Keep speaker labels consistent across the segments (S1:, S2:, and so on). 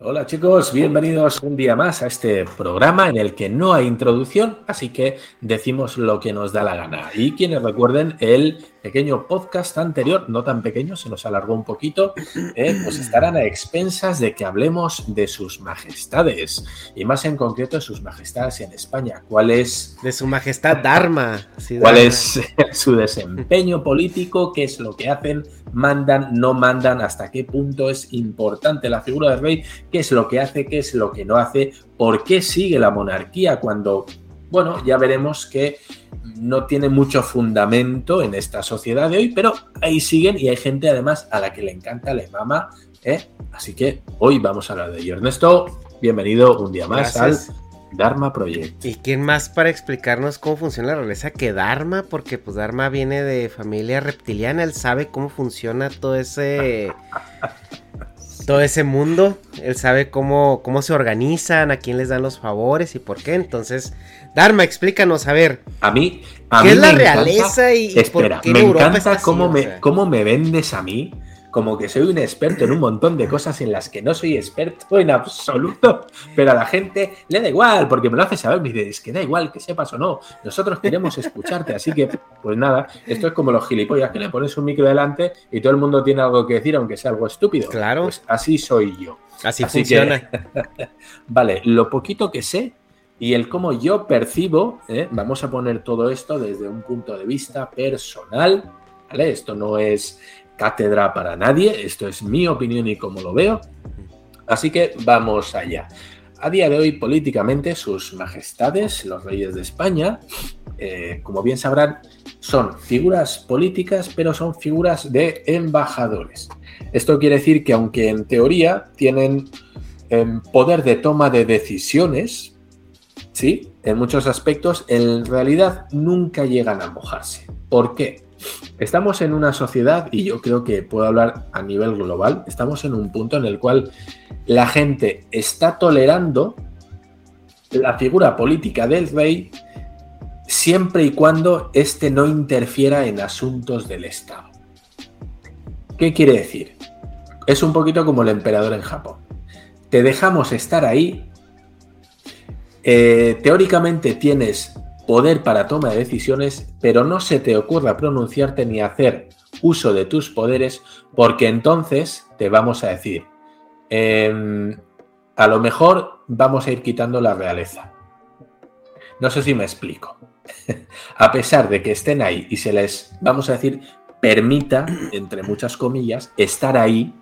S1: Hola chicos, bienvenidos un día más a este programa en el que no hay introducción, así que decimos lo que nos da la gana. Y quienes recuerden el pequeño podcast anterior, no tan pequeño, se nos alargó un poquito, eh, pues estarán a expensas de que hablemos de sus majestades, y más en concreto de sus majestades en España. ¿Cuál es...
S2: De su majestad Dharma.
S1: Sí, ¿Cuál es su desempeño político? ¿Qué es lo que hacen? ¿Mandan? ¿No mandan? ¿Hasta qué punto es importante la figura del rey? ¿Qué es lo que hace? ¿Qué es lo que no hace? ¿Por qué sigue la monarquía cuando bueno, ya veremos que no tiene mucho fundamento en esta sociedad de hoy, pero ahí siguen y hay gente además a la que le encanta, le mama, ¿eh? Así que hoy vamos a hablar de ello. Ernesto, bienvenido un día más al Dharma Project.
S2: ¿Y quién más para explicarnos cómo funciona la realeza que Dharma? Porque pues Dharma viene de familia reptiliana, él sabe cómo funciona todo ese... todo ese mundo, él sabe cómo, cómo se organizan, a quién les dan los favores y por qué. Entonces, Dharma, explícanos, a ver.
S1: A mí,
S2: ¿qué es la realeza y,
S1: por qué me encanta cómo, me, cómo me vendes a mí como que soy un experto en un montón de cosas en las que no soy experto en absoluto, pero a la gente le da igual, porque me lo hace saber, me dice, es que da igual que sepas o no, nosotros queremos escucharte, así que, pues nada, esto es como los gilipollas que le pones un micro delante y todo el mundo tiene algo que decir, aunque sea algo estúpido.
S2: Claro.
S1: Pues así soy yo.
S2: Así, funciona.
S1: vale, lo poquito que sé y el cómo yo percibo, ¿eh? vamos a poner todo esto desde un punto de vista personal, ¿vale? Esto no es cátedra para nadie, esto es mi opinión y cómo lo veo. Así que vamos allá. A día de hoy, políticamente, sus majestades, los reyes de España, eh, como bien sabrán, son figuras políticas, pero son figuras de embajadores. Esto quiere decir que aunque en teoría tienen em, poder de toma de decisiones, sí, en muchos aspectos, en realidad nunca llegan a mojarse. ¿Por qué? Estamos en una sociedad, y yo creo que puedo hablar a nivel global, estamos en un punto en el cual la gente está tolerando la figura política del rey siempre y cuando éste no interfiera en asuntos del Estado. ¿Qué quiere decir? Es un poquito como el emperador en Japón. Te dejamos estar ahí. Eh, teóricamente tienes poder para toma de decisiones, pero no se te ocurra pronunciarte ni hacer uso de tus poderes, porque entonces te vamos a decir, em, a lo mejor vamos a ir quitando la realeza. No sé si me explico. a pesar de que estén ahí y se les, vamos a decir, permita, entre muchas comillas, estar ahí,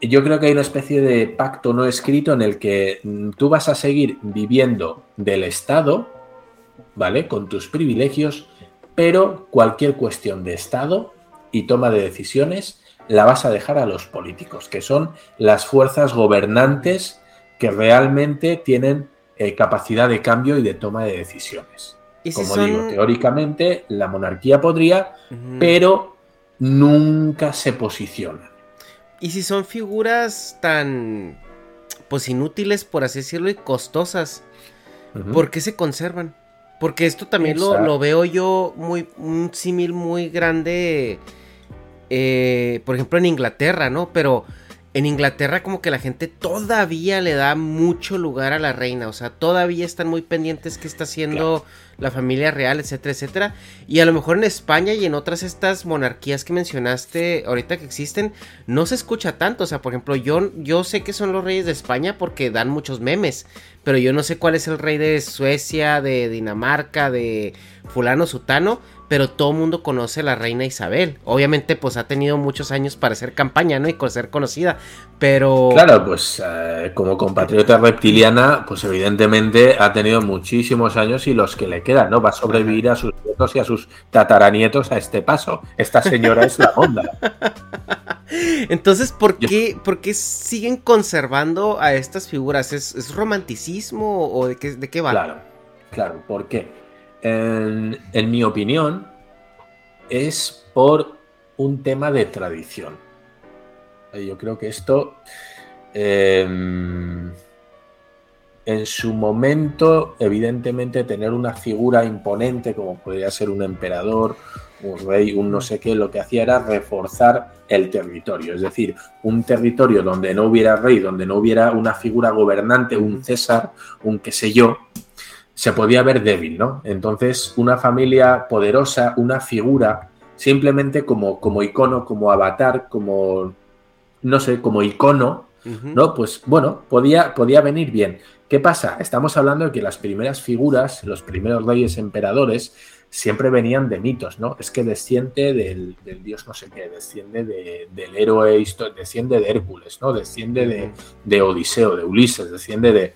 S1: yo creo que hay una especie de pacto no escrito en el que mm, tú vas a seguir viviendo del Estado, ¿vale? Con tus privilegios, pero cualquier cuestión de Estado y toma de decisiones la vas a dejar a los políticos, que son las fuerzas gobernantes que realmente tienen eh, capacidad de cambio y de toma de decisiones. Como digo, teóricamente la monarquía podría, pero nunca se posiciona.
S2: ¿Y si son figuras tan, pues inútiles, por así decirlo, y costosas? ¿Por qué se conservan? Porque esto también lo, veo yo muy, un símil muy grande, eh, por ejemplo, en Inglaterra, ¿no? Pero en Inglaterra como que la gente todavía le da mucho lugar a la reina, o sea, todavía están muy pendientes qué está haciendo la familia real, etcétera, etcétera. Y a lo mejor en España y en otras estas monarquías que mencionaste ahorita que existen, no se escucha tanto, o sea, por ejemplo, yo, yo sé que son los reyes de España porque dan muchos memes, pero yo no sé cuál es el rey de Suecia, de Dinamarca, de fulano sutano, pero todo el mundo conoce a la reina Isabel. Obviamente, pues ha tenido muchos años para hacer campaña, ¿no? Y ser conocida, pero...
S1: Claro, pues eh, como compatriota reptiliana, pues evidentemente ha tenido muchísimos años y los que le quedan, ¿no? Va a sobrevivir a sus nietos y a sus tataranietos a este paso. Esta señora es la onda.
S2: Entonces, ¿por qué, ¿por qué siguen conservando a estas figuras? ¿Es, romanticismo o de qué, de qué va?
S1: Claro, claro, ¿por qué? En, mi opinión, es por un tema de tradición. Yo creo que esto, em, en su momento, evidentemente, tener una figura imponente como podría ser un emperador, un rey, un no sé qué, lo que hacía era reforzar el territorio. Es decir, un territorio donde no hubiera rey, donde no hubiera una figura gobernante, un César, un qué sé yo, se podía ver débil, ¿no? Entonces, una familia poderosa, una figura, simplemente como, como icono, como avatar, como, no sé, como icono, ¿no? Pues bueno, podía, podía venir bien. ¿Qué pasa? Estamos hablando de que las primeras figuras, los primeros reyes emperadores, siempre venían de mitos, ¿no? Es que desciende del, dios no sé qué, desciende del héroe, desciende de Hércules, ¿no? Desciende de, de Odiseo, de Ulises, desciende de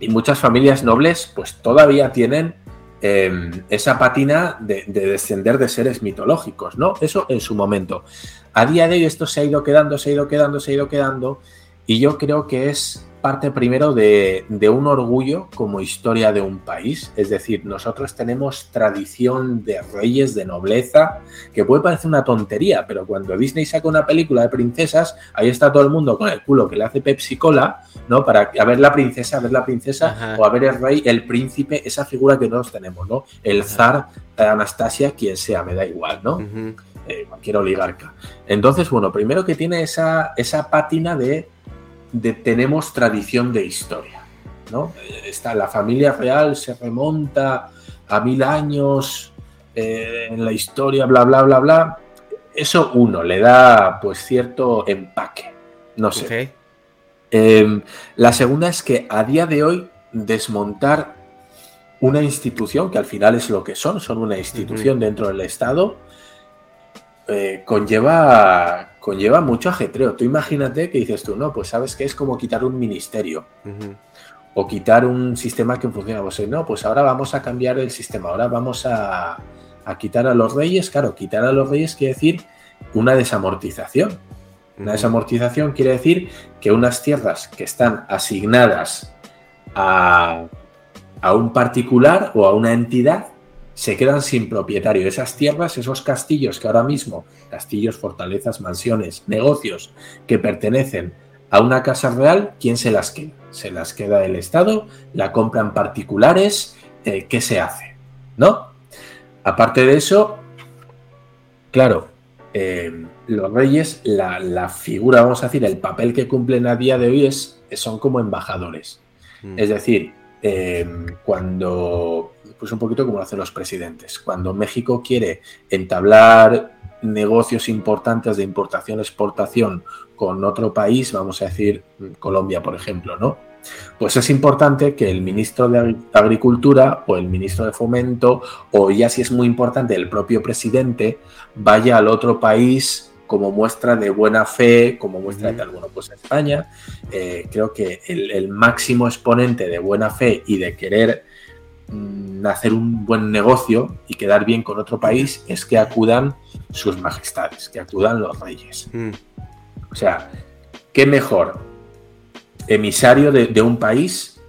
S1: y muchas familias nobles pues todavía tienen em, esa patina de, descender de seres mitológicos, ¿no? Eso en su momento. A día de hoy esto se ha ido quedando, se ha ido quedando, se ha ido quedando y yo creo que es parte primero de, un orgullo como historia de un país. Es decir, nosotros tenemos tradición de reyes, de nobleza, que puede parecer una tontería, pero cuando Disney saca una película de princesas, ahí está todo el mundo con el culo que le hace Pepsi Cola, ¿no? Para a ver la princesa, a ver la princesa, o a ver el rey, el príncipe, esa figura que todos tenemos, ¿no? El zar, Anastasia, quien sea, me da igual, ¿no? Eh, cualquier oligarca. Entonces, bueno, primero que tiene esa, esa pátina de tenemos tradición de historia. ¿no? Está, la familia real se remonta a mil años eh, en la historia, bla, bla, bla, bla. Eso uno le da pues cierto empaque. No sé. Em, la segunda es que a día de hoy desmontar una institución, que al final es lo que son, son una institución dentro del Estado, eh, conlleva, conlleva mucho ajetreo. Tú imagínate que dices tú, no, pues sabes que es como quitar un ministerio o quitar un sistema que funciona. Pues no, pues ahora vamos a cambiar el sistema, ahora vamos a, quitar a los reyes. Claro, quitar a los reyes quiere decir una desamortización. Una desamortización quiere decir que unas tierras que están asignadas a, a un particular o a una entidad se quedan sin propietario. Esas tierras, esos castillos que ahora mismo, castillos, fortalezas, mansiones, negocios que pertenecen a una casa real, ¿quién se las queda? Se las queda el Estado, la compran particulares, eh, ¿qué se hace? ¿No? Aparte de eso, claro, eh, los reyes, la, figura, vamos a decir, el papel que cumplen a día de hoy es, son como embajadores. Mm. Es decir, eh, cuando pues un poquito como lo hacen los presidentes. Cuando México quiere entablar negocios importantes de importación-exportación con otro país, vamos a decir Colombia, por ejemplo, ¿no? Pues es importante que el ministro de Agricultura o el ministro de Fomento, o ya si es muy importante el propio presidente, vaya al otro país como muestra de buena fe, como muestra de tal. Bueno, pues España eh, creo que el, el máximo exponente de buena fe y de querer hacer un buen negocio y quedar bien con otro país es que acudan sus majestades, que acudan los reyes.
S2: Mm.
S1: O sea, ¿qué mejor emisario de, de un país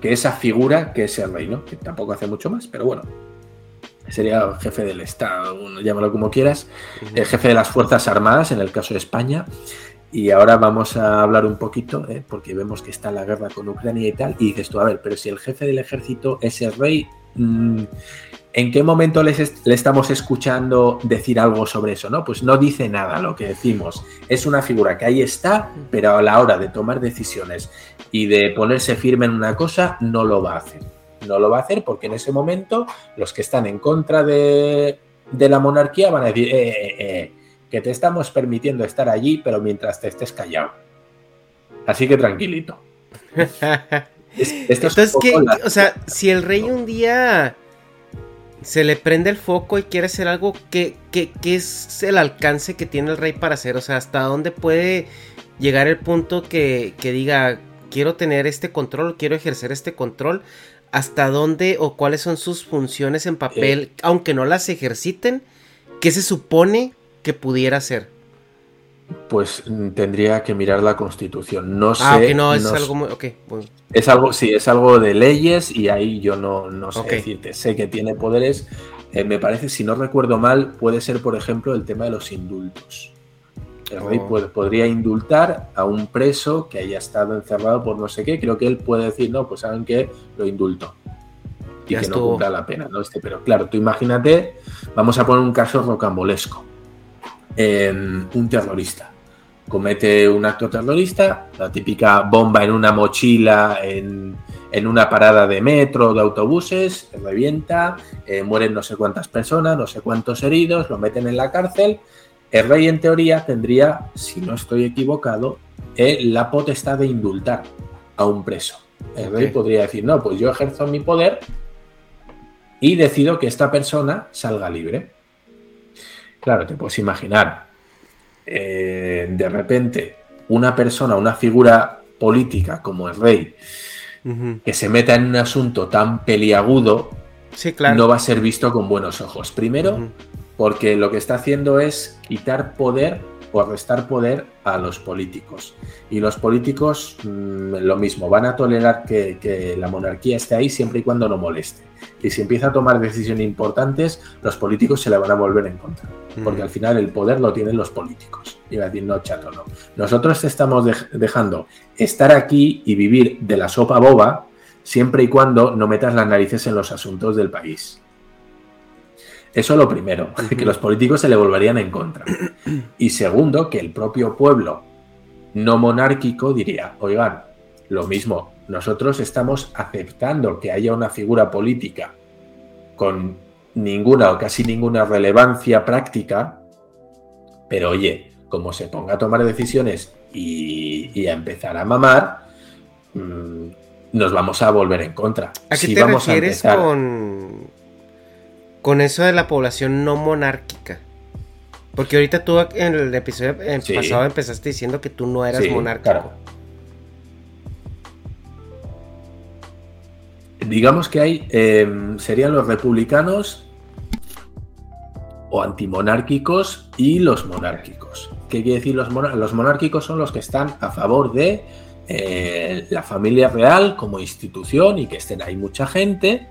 S1: que esa figura que es el rey, ¿no? Que tampoco hace mucho más, pero bueno, sería el jefe del Estado, llámalo como quieras, el jefe de las Fuerzas Armadas, en el caso de España. Y ahora vamos a hablar un poquito, ¿eh? porque vemos que está la guerra con Ucrania y tal, y dices tú, a ver, pero si el jefe del ejército es el rey, mm, ¿en qué momento le estamos escuchando decir algo sobre eso? ¿no? Pues no dice nada lo que decimos. Es una figura que ahí está, pero a la hora de tomar decisiones y de ponerse firme en una cosa, no lo va a hacer. No lo va a hacer porque en ese momento los que están en contra de, de la monarquía van a decir, eh, eh, eh, que te estamos permitiendo estar allí, pero mientras te estés callado. Así que tranquilito. Es-
S2: Entonces, O sea, si el rey un día se le prende el foco y quiere hacer algo, ¿qué, qué, qué es el alcance que tiene el rey para hacer? O sea, ¿hasta dónde puede llegar el punto que, que diga, quiero tener este control, quiero ejercer este control? ¿Hasta dónde o cuáles son sus funciones en papel,
S1: Eh.
S2: aunque no las ejerciten? ¿Qué se supone que pudiera hacer?
S1: Pues mm, tendría que mirar la constitución. No sé.
S2: Ah, ok, no, es
S1: no
S2: algo muy... Ok, bueno.
S1: Es algo, sí, es algo de leyes y ahí yo no, no sé decirte. Sé que tiene poderes. Eh, me parece, si no recuerdo mal, puede ser, por ejemplo, el tema de los indultos. El rey
S2: Oh.
S1: puede- podría indultar a un preso que haya estado encerrado por no sé qué. Creo que él puede decir, no, pues saben que lo indulto. Y
S2: Ya
S1: que no cumpla la pena, ¿no? Este, pero claro, tú imagínate, vamos a poner un caso rocambolesco. Eh, un terrorista comete un acto terrorista, la típica bomba en una mochila en, en una parada de metro, de autobuses, revienta, eh, mueren no sé cuántas personas, no sé cuántos heridos, lo meten en la cárcel. El rey en teoría tendría, si no estoy equivocado, eh, la potestad de indultar a un preso. El rey podría decir, no, pues yo ejerzo mi poder y decido que esta persona salga libre. Claro, te puedes imaginar, eh, de repente, una persona, una figura política como el rey, que se meta en un asunto tan peliagudo,
S2: Sí, claro.
S1: no va a ser visto con buenos ojos. Primero, porque lo que está haciendo es quitar poder o restar poder a los políticos. Y los políticos, mm, lo mismo, van a tolerar que, que la monarquía esté ahí siempre y cuando no moleste. Y si empieza a tomar decisiones importantes, los políticos se le van a volver en contra. Porque al final el poder lo tienen los políticos. Y va a decir, no, chato, no. Nosotros te estamos dej- dejando estar aquí y vivir de la sopa boba siempre y cuando no metas las narices en los asuntos del país. Eso lo primero, que los políticos se le volverían en contra. Y segundo, que el propio pueblo no monárquico diría, oigan, lo mismo, nosotros estamos aceptando que haya una figura política con ninguna o casi ninguna relevancia práctica, pero oye, como se ponga a tomar decisiones y, y a empezar a mamar, mm, nos vamos a volver en contra.
S2: ¿A qué
S1: Si
S2: te
S1: vamos a empezar-
S2: con, con eso de la población no monárquica? Porque ahorita tú en el episodio
S1: Sí.
S2: pasado empezaste diciendo que tú no eras
S1: Sí,
S2: monárquico.
S1: claro. Digamos que hay, eh, serían los republicanos o antimonárquicos y los monárquicos. ¿Qué quiere decir los monárquicos? Los monárquicos son los que están a favor de eh, la familia real como institución y que estén ahí mucha gente.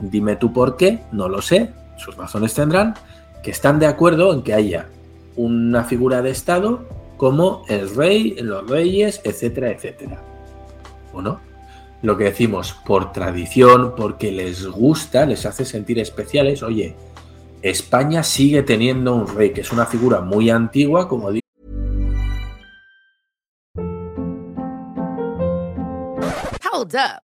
S1: Dime tú por qué, no lo sé, sus razones tendrán, que están de acuerdo en que haya una figura de Estado como el rey, los reyes, etcétera, etcétera. ¿O no? Lo que decimos, por tradición, porque les gusta, les hace sentir especiales, oye, España sigue teniendo un rey, que es una figura muy antigua, como digo.
S3: Hold up.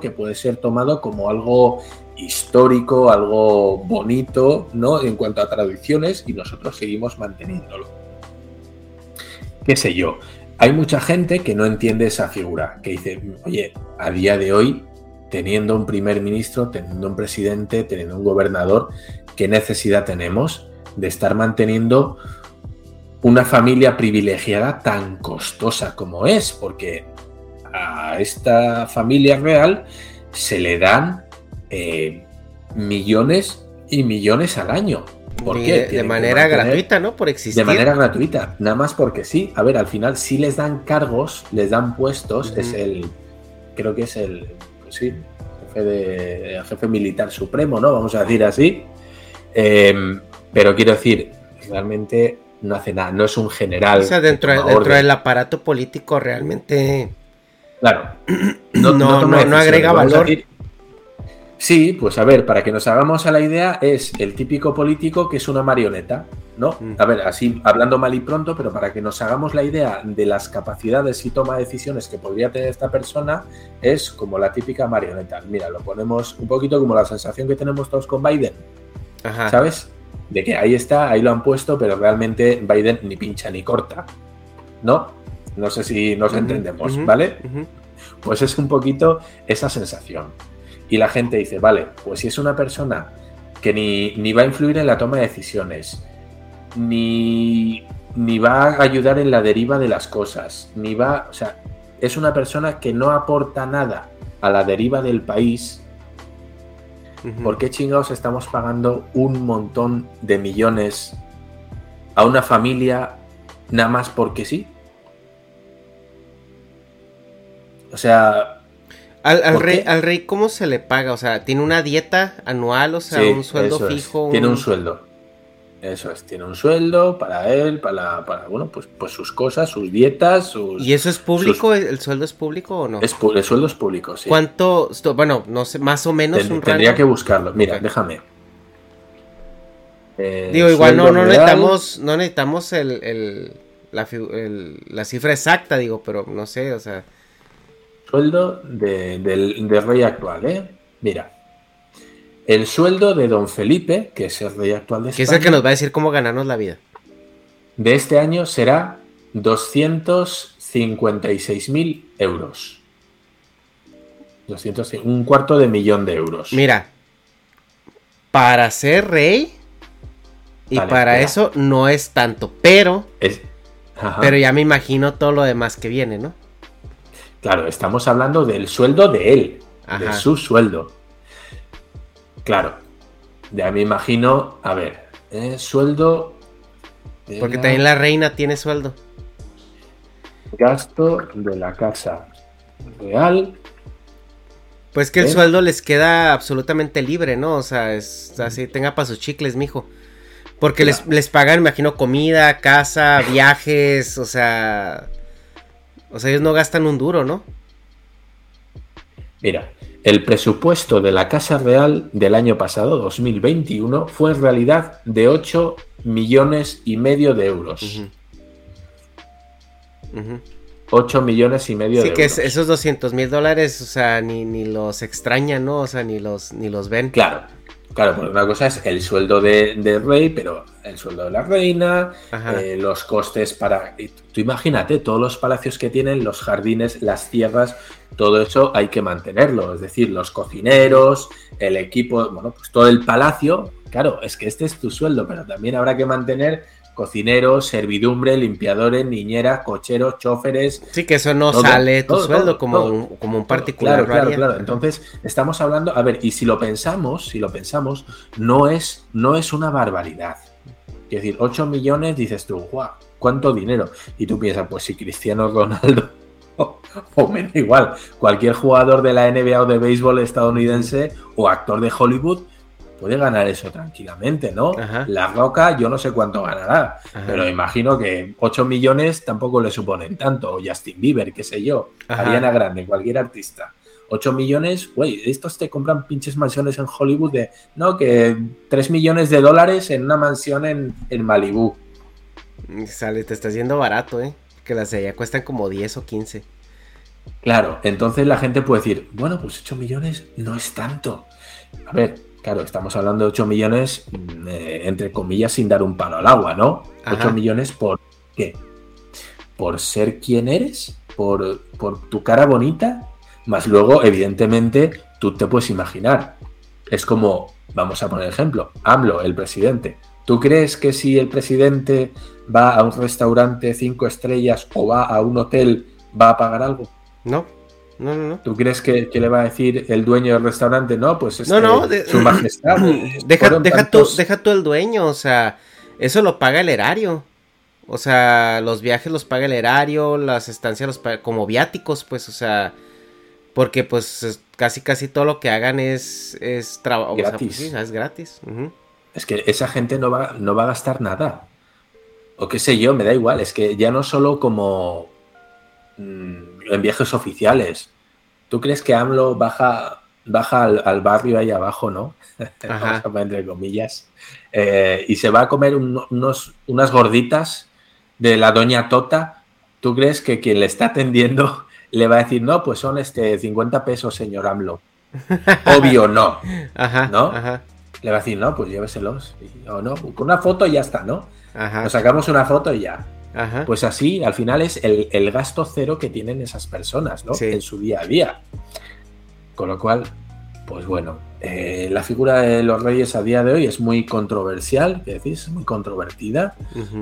S1: que puede ser tomado como algo histórico, algo bonito, ¿no? En cuanto a tradiciones y nosotros seguimos manteniéndolo. ¿Qué sé yo? Hay mucha gente que no entiende esa figura, que dice, oye, a día de hoy, teniendo un primer ministro, teniendo un presidente, teniendo un gobernador, ¿qué necesidad tenemos de estar manteniendo una familia privilegiada tan costosa como es? Porque a esta familia real se le dan eh, millones y millones al año.
S2: ¿Por qué? De manera gratuita, ¿no? Por existir.
S1: De manera gratuita, nada más porque sí. A ver, al final sí les dan cargos, les dan puestos, es el, creo que es el, pues sí, jefe, de, jefe militar supremo, ¿no? Vamos a decir así. Em, pero quiero decir, realmente no hace nada, no es un general. O
S2: sea, dentro, dentro del aparato político realmente
S1: Claro.
S2: No, no, agrega valor.
S1: Sí, pues a ver, para que nos hagamos a la idea, es el típico político que es una marioneta, ¿no? Mm. A ver, así hablando mal y pronto, pero para que nos hagamos la idea de las capacidades y toma de decisiones que podría tener esta persona, es como la típica marioneta. Mira, lo ponemos un poquito como la sensación que tenemos todos con Biden, ¿sabes? De que ahí está, ahí lo han puesto, pero realmente Biden ni pincha ni corta, ¿no? No sé si nos entendemos, ¿vale? Pues es un poquito esa sensación. Y la gente dice, vale, pues si es una persona que ni, va a influir en la toma de decisiones, ni, ni va a ayudar en la deriva de las cosas, ni va, o sea, es una persona que no aporta nada a la deriva del país, ¿por qué chingados estamos pagando un montón de millones a una familia nada más porque sí? O sea.
S2: Al, rey, al rey, ¿cómo se le paga? O sea, ¿tiene una dieta anual? O sea, un sueldo fijo.
S1: Tiene un sueldo. Eso es, tiene un sueldo para él, para, para bueno, pues, pues sus cosas, sus dietas, sus...
S2: ¿Y eso es público? ¿El sueldo es público o no?
S1: Es, el sueldo es público, sí.
S2: ¿Cuánto? Bueno, no sé, más o menos un
S1: Tendría que buscarlo. Mira, déjame.
S2: Eh, Digo, igual no, no necesitamos, no necesitamos el, la, la cifra exacta, digo, pero no sé, o sea
S1: sueldo del, rey actual, ¿eh? Mira. El sueldo de don Felipe, que es el rey actual de España.
S2: Que es el que nos va a decir cómo ganarnos la vida.
S1: De este año será 256.000 euros. un cuarto de millón de euros.
S2: Mira, para ser rey y para eso no es tanto, pero, pero ya me imagino todo lo demás que viene, ¿no?
S1: Claro, estamos hablando del sueldo de él, de su sueldo. Claro, ya me imagino, a ver, eh, sueldo.
S2: Porque también la reina tiene sueldo.
S1: Gasto de la casa real.
S2: Pues que el ¿Eh? sueldo les queda absolutamente libre, ¿no? O sea, es así, tenga para sus chicles, mijo. Porque les, les pagan, imagino, comida, casa, viajes, o sea, o sea, ellos no gastan un duro, ¿no?
S1: Mira, el presupuesto de la Casa Real del año pasado, 2021, fue en realidad de 8 millones y medio de euros. 8 millones y medio de euros.
S2: Sí, que esos 200 mil dólares, o sea, ni, ni los extrañan, ¿no? O sea, ni los, ni los ven.
S1: Claro, Claro, porque una cosa es el sueldo del de rey, pero el sueldo de la reina, eh, los costes para... Tú imagínate, todos los palacios que tienen, los jardines, las tierras, todo eso hay que mantenerlo. Es decir, los cocineros, el equipo, bueno, pues todo el palacio. Claro, es que este es tu sueldo, pero también habrá que mantener cocineros, servidumbre, limpiadores, niñeras, cocheros, choferes.
S2: Sí, que eso no
S1: Todo,
S2: sale tu
S1: todo,
S2: sueldo
S1: todo,
S2: como, un, como un particular.
S1: Claro, claro, claro. Entonces, estamos hablando, a ver, y si lo pensamos, si lo pensamos, no es, no es una barbaridad. Es decir, 8 millones, dices tú, guau, ¿cuánto dinero? Y tú piensas, pues si Cristiano Ronaldo, o, o me da igual, cualquier jugador de la NBA o de béisbol estadounidense o actor de Hollywood puede ganar eso tranquilamente, ¿no?
S2: Ajá.
S1: La Roca, yo no sé cuánto ganará,
S2: Ajá.
S1: pero imagino que 8 millones tampoco le suponen tanto, o Justin Bieber, qué sé yo,
S2: Ajá.
S1: Ariana Grande, cualquier artista. 8 millones, güey, estos te compran pinches mansiones en Hollywood de, no, que 3 millones de dólares en una mansión en, en Malibú.
S2: Sale, te estás yendo barato, ¿eh? Que las de allá cuestan como 10 o 15.
S1: Claro, entonces la gente puede decir, bueno, pues 8 millones no es tanto. A ver, claro, estamos hablando de 8 millones, mm, eh, entre comillas, sin dar un palo al agua, ¿no?
S2: Ajá.
S1: 8 millones por qué? Por ser quien eres, por, por tu cara bonita, más luego, evidentemente, tú te puedes imaginar. Es como, vamos a poner ejemplo, AMLO, el presidente. ¿Tú crees que si el presidente va a un restaurante cinco estrellas o va a un hotel, va a pagar algo?
S2: No, no, no, no.
S1: ¿Tú crees que, que le va a decir el dueño del restaurante? No, pues es
S2: No, no, de-
S1: su majestad. eh,
S2: Deja, deja,
S1: tantos-
S2: tú, deja tú el dueño, o sea, eso lo paga el erario. O sea, los viajes los paga el erario, las estancias los paga como viáticos, pues, o sea, porque pues es- casi casi todo lo que hagan es, es trabajo.
S1: Gratis.
S2: es gratis.
S1: Es que esa gente no va, no va a gastar nada. O qué sé yo, me da igual. Es que ya no solo como mm, en viajes oficiales. ¿Tú crees que AMLO baja, baja al, al barrio ahí abajo, no? Vamos a poner entre comillas. eh, y se va a comer un- unos, unas gorditas de la doña Tota. ¿Tú crees que quien le está atendiendo le va a decir, no, pues son este 50 pesos, señor AMLO? Obvio no.
S2: Ajá,
S1: ¿No?
S2: ajá,
S1: Le va a decir, no, pues lléveselos. Y- O no, con una foto y ya está, ¿no?
S2: ajá,
S1: Nos sacamos una foto y ya.
S2: Ajá.
S1: Pues así, al final es el, el gasto cero que tienen esas personas, ¿no?
S2: Sí.
S1: En su día a día. Con lo cual, pues bueno, eh, la figura de los reyes a día de hoy es muy controversial, ¿qué decís? Es muy controvertida.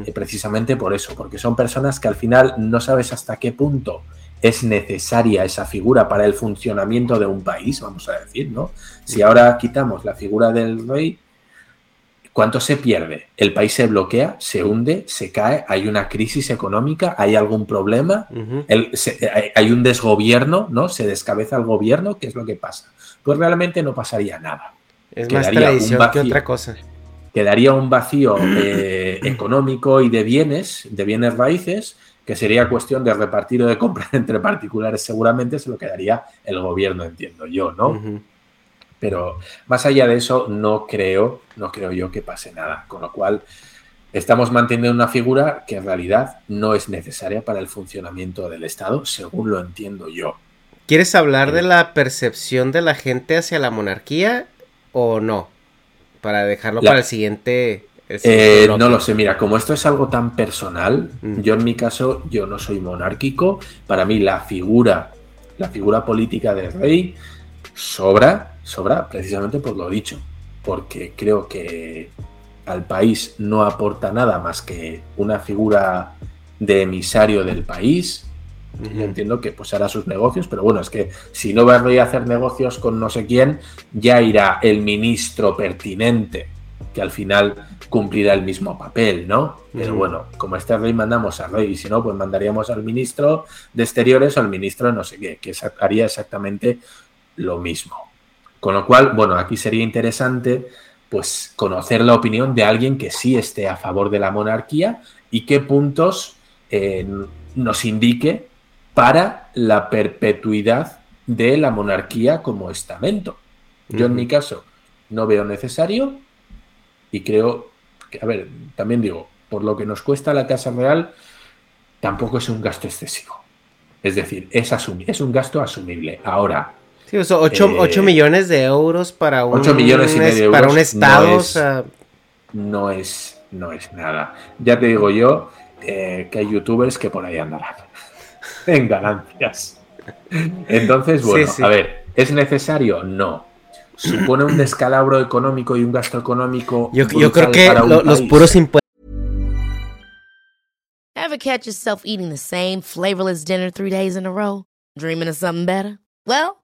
S1: Eh, precisamente por eso, porque son personas que al final no sabes hasta qué punto es necesaria esa figura para el funcionamiento de un país, vamos a decir, ¿no? Si ahora quitamos la figura del rey, ¿cuánto se pierde? El país se bloquea, se hunde, se cae, hay una crisis económica, hay algún problema,
S2: Ujú.
S1: el- se- hay, hay un desgobierno, ¿no? Se descabeza el gobierno, ¿qué es lo que pasa? Pues realmente no pasaría nada
S2: Es más
S1: quedaría un
S2: tradición que
S1: vacío.
S2: otra cosa.
S1: quedaría un vacío eh, económico y de bienes, de bienes raíces, que sería cuestión de repartir o de comprar entre particulares. Seguramente se lo quedaría el gobierno, entiendo yo, ¿no? Pero más allá de eso, no creo, no creo yo que pase nada. Con lo cual, estamos manteniendo una figura que en realidad no es necesaria para el funcionamiento del Estado, según lo entiendo yo.
S2: ¿Quieres hablar de la percepción de la gente hacia la monarquía o no? Para dejarlo
S1: La-
S2: para el siguiente. el siguiente
S1: Eh, no lo sé, mira, como esto es algo tan personal,
S2: Mm.
S1: yo en mi caso, yo no soy monárquico. Para mí la figura, la figura política del rey sobra, sobra precisamente por lo dicho, porque creo que al país no aporta nada más que una figura de emisario del país. Yo entiendo que pues hará sus negocios, pero bueno, es que si no va el rey a hacer negocios con no sé quién, ya irá el ministro pertinente, que al final cumplirá el mismo papel, ¿no? Pero bueno, como este rey mandamos al rey, y si no, pues mandaríamos al ministro de Exteriores o al ministro de no sé qué, que haría exactamente lo mismo. Con lo cual, bueno, aquí sería interesante pues conocer la opinión de alguien que sí esté a favor de la monarquía y qué puntos eh, nos indique para la perpetuidad de la monarquía como estamento. Yo en mi caso no veo necesario y creo que, a ver, también digo, por lo que nos cuesta la Casa Real, tampoco es un gasto excesivo. Es decir, es, es un gasto asumible. Ahora,
S2: Sí, o sea, 8,
S1: Eh,
S2: millones de euros para un,
S1: 8 millones y
S2: es-
S1: medio
S2: para
S1: euros
S2: un estado.
S1: no
S2: o
S1: es-
S2: sea,
S1: no es, no es nada. Ya te digo yo eh, que hay youtubers que por ahí andarán en ganancias. Entonces,
S2: Sí,
S1: bueno,
S2: sí.
S1: a ver, ¿es necesario? No. ¿Supone un descalabro económico y un gasto económico?
S2: yo, yo creo que
S1: para un
S2: lo- los
S1: país?
S2: puros impuestos.
S3: catch yourself eating the same flavorless dinner three days in a row? Dreaming of something better? Well,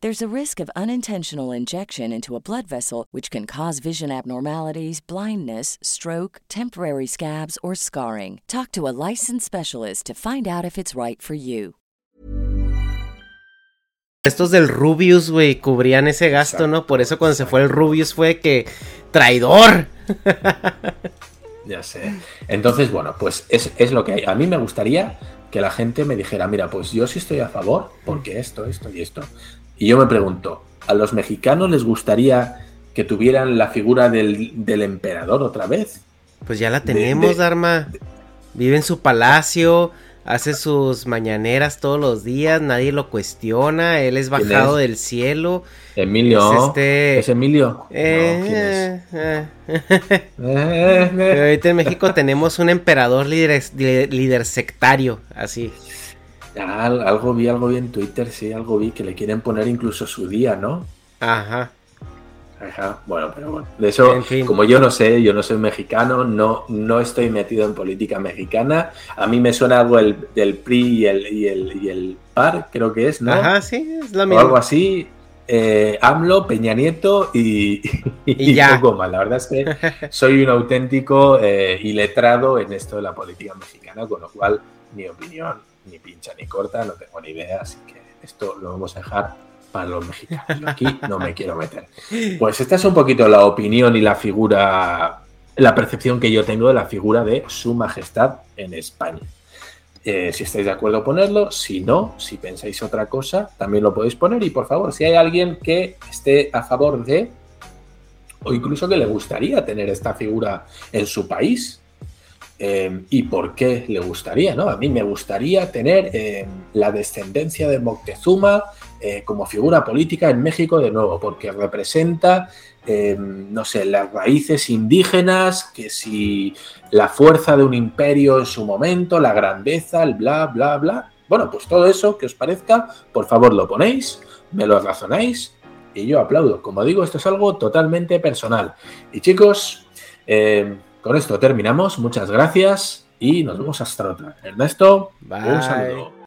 S4: There's a risk of unintentional injection into a blood vessel, which can cause vision abnormalities, blindness, stroke, temporary scabs, or scarring. Talk to a licensed specialist to find out if it's right for you.
S2: Estos del Rubius, güey, cubrían ese gasto, ¿no? Por eso cuando se fue el Rubius fue que. ¡Traidor!
S1: Ya sé. Entonces, bueno, pues es, es lo que hay. A mí me gustaría que la gente me dijera, mira, pues yo sí estoy a favor, porque esto, esto y esto. Y yo me pregunto, ¿a los mexicanos les gustaría que tuvieran la figura del, del emperador otra vez?
S2: Pues ya la tenemos,
S1: de-
S2: Dharma. Vive en su palacio, hace sus mañaneras todos los días, nadie lo cuestiona, él es
S1: ¿Quién
S2: bajado
S1: es?
S2: del cielo.
S1: Emilio.
S2: Es este-
S1: ¿Es Emilio?
S2: Eh,
S1: ¿quién
S2: eh,
S1: es? Eh,
S2: Pero
S1: eh.
S2: ahorita en México tenemos un emperador líder, líder sectario, así.
S1: Ah, algo vi, algo vi en Twitter, sí, algo vi que le quieren poner incluso su día, ¿no?
S2: Ajá.
S1: Ajá, bueno, pero bueno. De eso,
S2: En fin.
S1: como yo no sé, yo no soy mexicano, no, no estoy metido en política mexicana. A mí me suena algo el, del PRI y el, y, el, y el PAR, creo que es, ¿no?
S2: Ajá, sí, es lo
S1: o
S2: mismo.
S1: algo así. eh, AMLO, Peña Nieto y,
S2: Y ya.
S1: poco más. La verdad es que soy un auténtico eh, iletrado en esto de la política mexicana, con lo cual mi opinión ni pincha ni corta, no tengo ni idea, así que esto lo vamos a dejar para los mexicanos. Aquí no me quiero meter. Pues esta es un poquito la opinión y la figura, la percepción que yo tengo de la figura de Su Majestad en España. Eh, si estáis de acuerdo, ponerlo. Si no, si pensáis otra cosa, también lo podéis poner. Y por favor, si hay alguien que esté a favor de, o incluso que le gustaría tener esta figura en su país, eh, y por qué le gustaría, ¿no? A mí me gustaría tener eh, la descendencia de Moctezuma eh, como figura política en México de nuevo, porque representa, eh, no sé, las raíces indígenas, que si la fuerza de un imperio en su momento, la grandeza, el bla, bla, bla. Bueno, pues todo eso que os parezca, por favor lo ponéis, me lo razonáis y yo aplaudo. Como digo, esto es algo totalmente personal. Y chicos, eh, con esto terminamos. Muchas gracias y nos vemos hasta otra. Ernesto,
S2: Bye.
S1: un saludo.